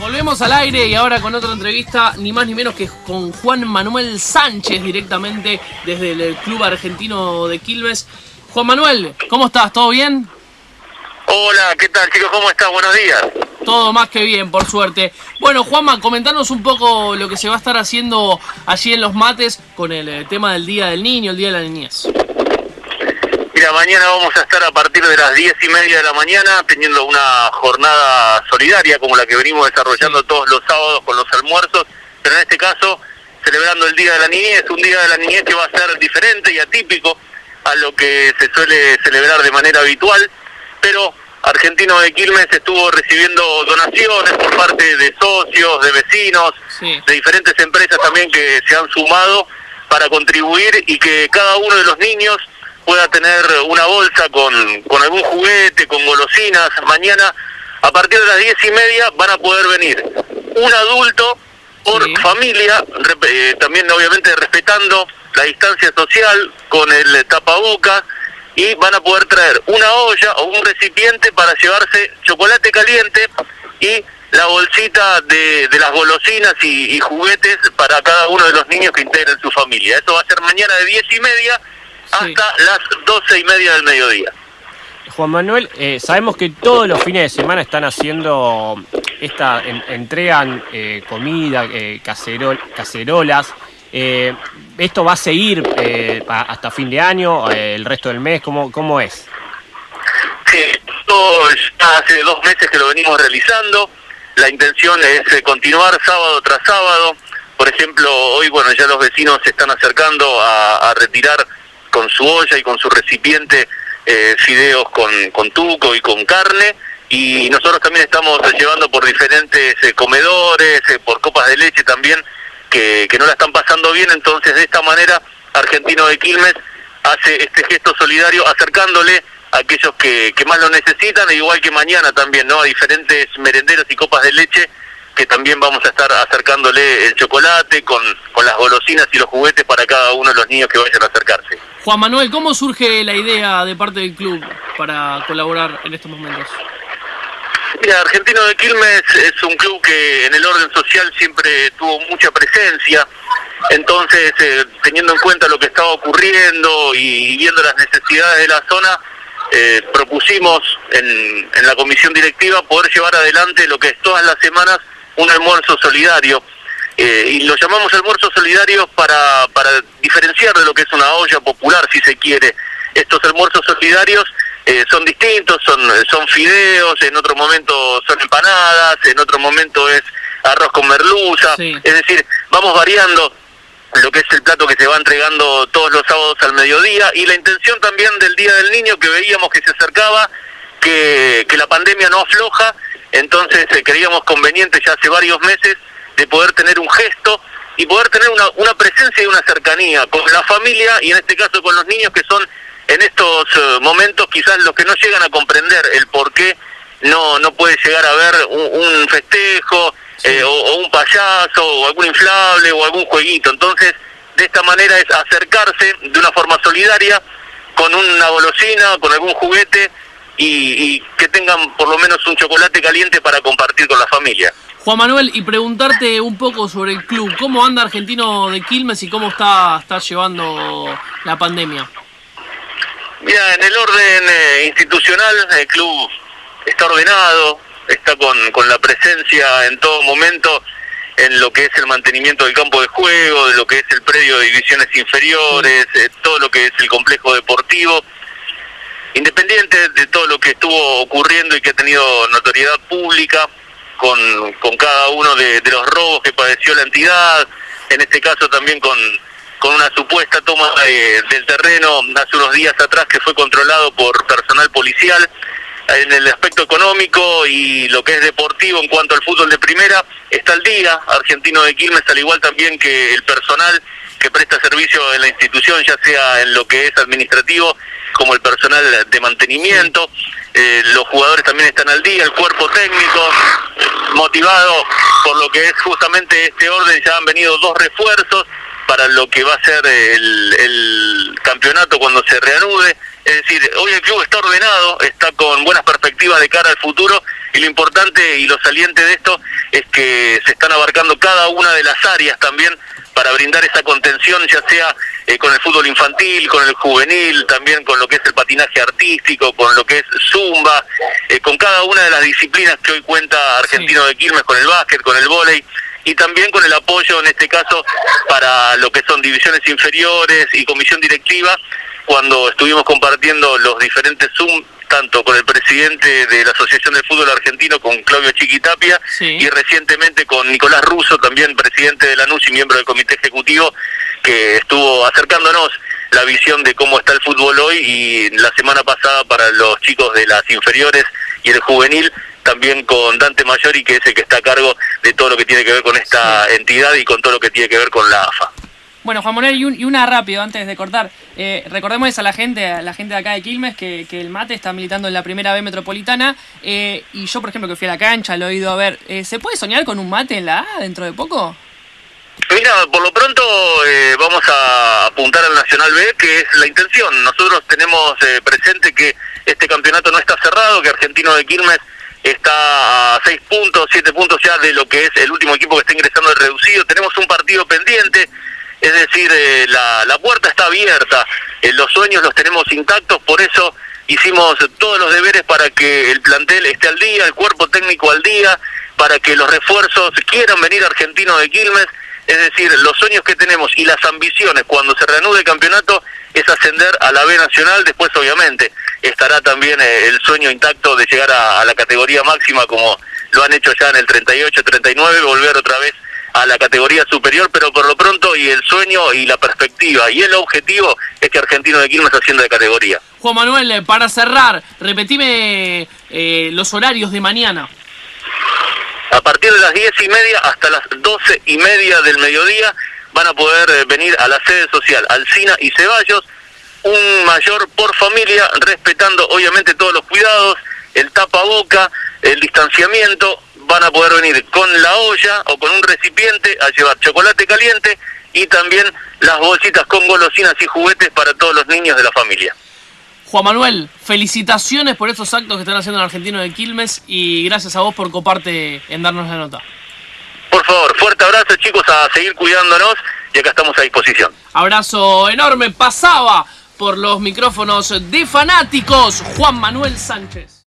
Volvemos al aire y ahora con otra entrevista, ni más ni menos que con Juan Manuel Sánchez directamente desde el Club Argentino de Quilmes. Juan Manuel, ¿cómo estás? ¿Todo bien? Hola, ¿qué tal chicos? ¿Cómo estás? Buenos días. Todo más que bien, por suerte. Bueno, Juanma, comentanos un poco lo que se va a estar haciendo allí en los mates con el eh, tema del Día del Niño, el Día de la Niñez. Mira, mañana vamos a estar a partir de las diez y media de la mañana teniendo una jornada solidaria como la que venimos desarrollando todos los sábados con los almuerzos, pero en este caso celebrando el Día de la Niñez, un Día de la Niñez que va a ser diferente y atípico a lo que se suele celebrar de manera habitual, pero Argentino de Quilmes estuvo recibiendo donaciones por parte de socios, de vecinos, de diferentes empresas también que se han sumado para contribuir y que cada uno de los niños pueda tener una bolsa con, con algún juguete, con golosinas. Mañana, a partir de las diez y media, van a poder venir un adulto por familia, eh, también obviamente respetando la distancia social, con el tapabocas, y van a poder traer una olla o un recipiente para llevarse chocolate caliente y la bolsita de, de las golosinas y, y, juguetes para cada uno de los niños que integren su familia. Eso va a ser mañana de diez y media hasta las doce y media del mediodía. Juan Manuel, eh, sabemos que todos los fines de semana están haciendo esta, entregan eh, comida, eh, cacerolas. Eh, ¿Esto va a seguir eh, hasta fin de año, eh, el resto del mes? ¿Cómo, cómo es? Sí, esto ya hace dos meses que lo venimos realizando. La intención es continuar sábado tras sábado. Por ejemplo, hoy, bueno, ya los vecinos se están acercando a, a retirar con su olla y con su recipiente eh, fideos con, con tuco y con carne. Y nosotros también estamos llevando por diferentes eh, comedores, eh, por copas de leche también, que, que no la están pasando bien. Entonces, de esta manera, Argentino de Quilmes hace este gesto solidario acercándole a aquellos que, que más lo necesitan, e igual que mañana también, ¿no? A diferentes merenderos y copas de leche que también vamos a estar acercándole el chocolate con, con las golosinas y los juguetes para cada uno de los niños que vayan a acercarse. Juan Manuel, ¿cómo surge la idea de parte del club para colaborar en estos momentos? Mira, Argentino de Quilmes es un club que en el orden social siempre tuvo mucha presencia, entonces eh, teniendo en cuenta lo que estaba ocurriendo y viendo las necesidades de la zona, eh, propusimos en, en la comisión directiva poder llevar adelante lo que es todas las semanas un almuerzo solidario. Eh, y lo llamamos almuerzo solidario para, para diferenciar de lo que es una olla popular, si se quiere. Estos almuerzos solidarios eh, son distintos, son, son fideos, en otro momento son empanadas, en otro momento es arroz con merluza. Sí. Es decir, vamos variando lo que es el plato que se va entregando todos los sábados al mediodía y la intención también del Día del Niño que veíamos que se acercaba, que, que la pandemia no afloja, entonces eh, creíamos conveniente ya hace varios meses de poder tener un gesto y poder tener una, una presencia y una cercanía con la familia y en este caso con los niños que son en estos eh, momentos quizás los que no llegan a comprender el por qué no, no puede llegar a ver un, un festejo eh, o, o un payaso o algún inflable o algún jueguito. Entonces, de esta manera es acercarse de una forma solidaria con una golosina, con algún juguete y, y que tengan por lo menos un chocolate caliente para compartir con la familia. Juan Manuel, y preguntarte un poco sobre el club. ¿Cómo anda Argentino de Quilmes y cómo está, está llevando la pandemia? Mira, en el orden eh, institucional el club está ordenado, está con, con la presencia en todo momento en lo que es el mantenimiento del campo de juego, de lo que es el predio de divisiones inferiores, eh, todo lo que es el complejo deportivo. Independiente de todo lo que estuvo ocurriendo y que ha tenido notoriedad pública con, con cada uno de, de los robos que padeció la entidad, en este caso también con, con una supuesta toma de- del terreno hace unos días atrás que fue controlado por personal policial en el aspecto económico y lo que es deportivo en cuanto al fútbol de primera está al día. Argentino de Quilmes al igual también que el personal que presta servicio en la institución ya sea en lo que es administrativo como el personal de mantenimiento. Eh, los jugadores también están al día el cuerpo técnico motivado por lo que es justamente este orden. Ya han venido dos refuerzos para lo que va a ser el campeonato cuando se reanude. Es decir, hoy el club está ordenado, está con buenas perspectivas de cara al futuro y lo importante y lo saliente de esto es que se están abarcando cada una de las áreas también para brindar esa contención, ya sea eh, con el fútbol infantil, con el juvenil, también con lo que es el patinaje artístico, con lo que es zumba, eh, con cada una de las disciplinas que hoy cuenta Argentino de Quilmes, con el básquet, con el vóley, y también con el apoyo, en este caso, para lo que son divisiones inferiores y comisión directiva, cuando estuvimos compartiendo los diferentes Zoom tanto con el presidente de la Asociación de Fútbol Argentino, con Claudio Chiquitapia, y recientemente con Nicolás Russo, también presidente de la NUS y miembro del comité ejecutivo, que estuvo acercándonos la visión de cómo está el fútbol hoy y la semana pasada para los chicos de las inferiores y el juvenil, también con Dante Mayori, que es el que está a cargo de todo lo que tiene que ver con esta entidad y con todo lo que tiene que ver con la AFA. Bueno, Juan Manuel, y, una rápido antes de cortar. Eh, recordemos a la gente, a la gente de acá de Quilmes, que, el mate está militando en la primera B metropolitana. Eh, y yo, por ejemplo, que fui a la cancha, lo he ido a ver. Eh, ¿Se puede soñar con un mate en la A dentro de poco? Mira, por lo pronto vamos a apuntar al Nacional B, que es la intención. Nosotros tenemos presente que este campeonato no está cerrado, que Argentino de Quilmes está a 6 puntos, 7 puntos ya de lo que es el último equipo que está ingresando al reducido. Tenemos un partido pendiente es decir, eh, la, la, puerta está abierta, eh, los sueños los tenemos intactos, por eso hicimos todos los deberes para que el plantel esté al día, el cuerpo técnico al día, para que los refuerzos quieran venir a Argentino de Quilmes, es decir, los sueños que tenemos y las ambiciones cuando se reanude el campeonato es ascender a la B Nacional, después obviamente estará también eh, el sueño intacto de llegar a, a la categoría máxima como lo han hecho ya en el 38-39, volver otra vez a la categoría superior, pero por lo pronto y el sueño y la perspectiva y el objetivo es que Argentino de Quilmes ascienda de categoría. Juan Manuel, eh, para cerrar, repetime eh, los horarios de mañana. A partir de las diez y media hasta las doce y media del mediodía van a poder eh, venir a la sede social Alcina y Ceballos, un mayor por familia, respetando obviamente todos los cuidados, el tapaboca, el distanciamiento, van a poder venir con la olla o con un recipiente a llevar chocolate caliente y también las bolsitas con golosinas y juguetes para todos los niños de la familia. Juan Manuel, felicitaciones por estos actos que están haciendo en Argentino de Quilmes y gracias a vos por coparte en darnos la nota. Por favor, fuerte abrazo chicos, a seguir cuidándonos y acá estamos a disposición. Abrazo enorme, pasaba por los micrófonos de fanáticos Juan Manuel Sánchez.